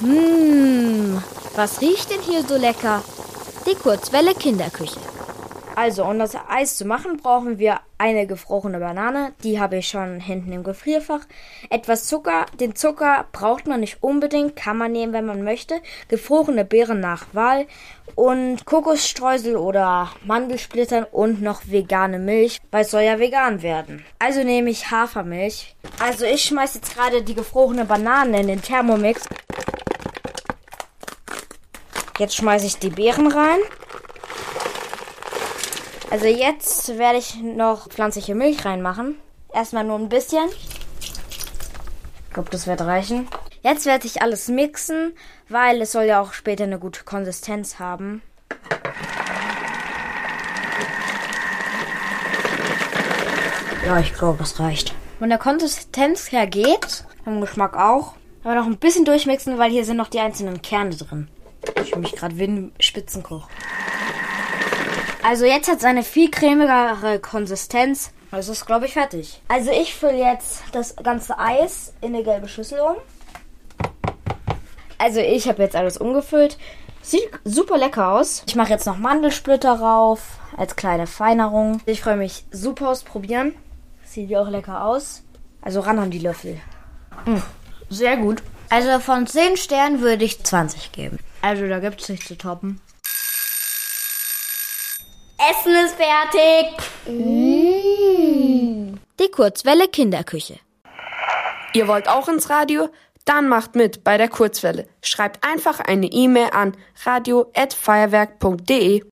Hm, was riecht denn hier so lecker? Die Kurzwelle Kinderküche. Also, um das Eis zu machen, brauchen wir eine gefrorene Banane. Die habe ich schon hinten im Gefrierfach. Etwas Zucker. Den Zucker braucht man nicht unbedingt, kann man nehmen, wenn man möchte. Gefrorene Beeren nach Wahl. Und Kokosstreusel oder Mandelsplittern und noch vegane Milch, weil es soll ja vegan werden. Also nehme ich Hafermilch. Also ich schmeiße jetzt gerade die gefrorene Banane in den Thermomix. Jetzt schmeiße ich die Beeren rein. Also jetzt werde ich noch pflanzliche Milch reinmachen. Erstmal nur ein bisschen. Ich glaube, das wird reichen. Jetzt werde ich alles mixen, weil es soll ja auch später eine gute Konsistenz haben. Ja, ich glaube, das reicht. Von der Konsistenz her geht, vom Geschmack auch. Aber noch ein bisschen durchmixen, weil hier sind noch die einzelnen Kerne drin. Ich fühle mich gerade wie ein Spitzenkoch. Also jetzt hat es eine viel cremigere Konsistenz. Also ist, glaube ich, fertig. Also ich fülle jetzt das ganze Eis in eine gelbe Schüssel um. Also ich habe jetzt alles umgefüllt. Sieht super lecker aus. Ich mache jetzt noch Mandelsplitter rauf als kleine Feinerung. Ich freue mich super aufs Probieren. Sieht ja auch lecker aus. Also ran an die Löffel. Mm, sehr gut. Also von 10 Sternen würde ich 20 geben. Also da gibt es nichts zu toppen. Essen ist fertig. Die Kurzwelle Kinderküche. Ihr wollt auch ins Radio? Dann macht mit bei der Kurzwelle. Schreibt einfach eine E-Mail an radio@feuerwerk.de.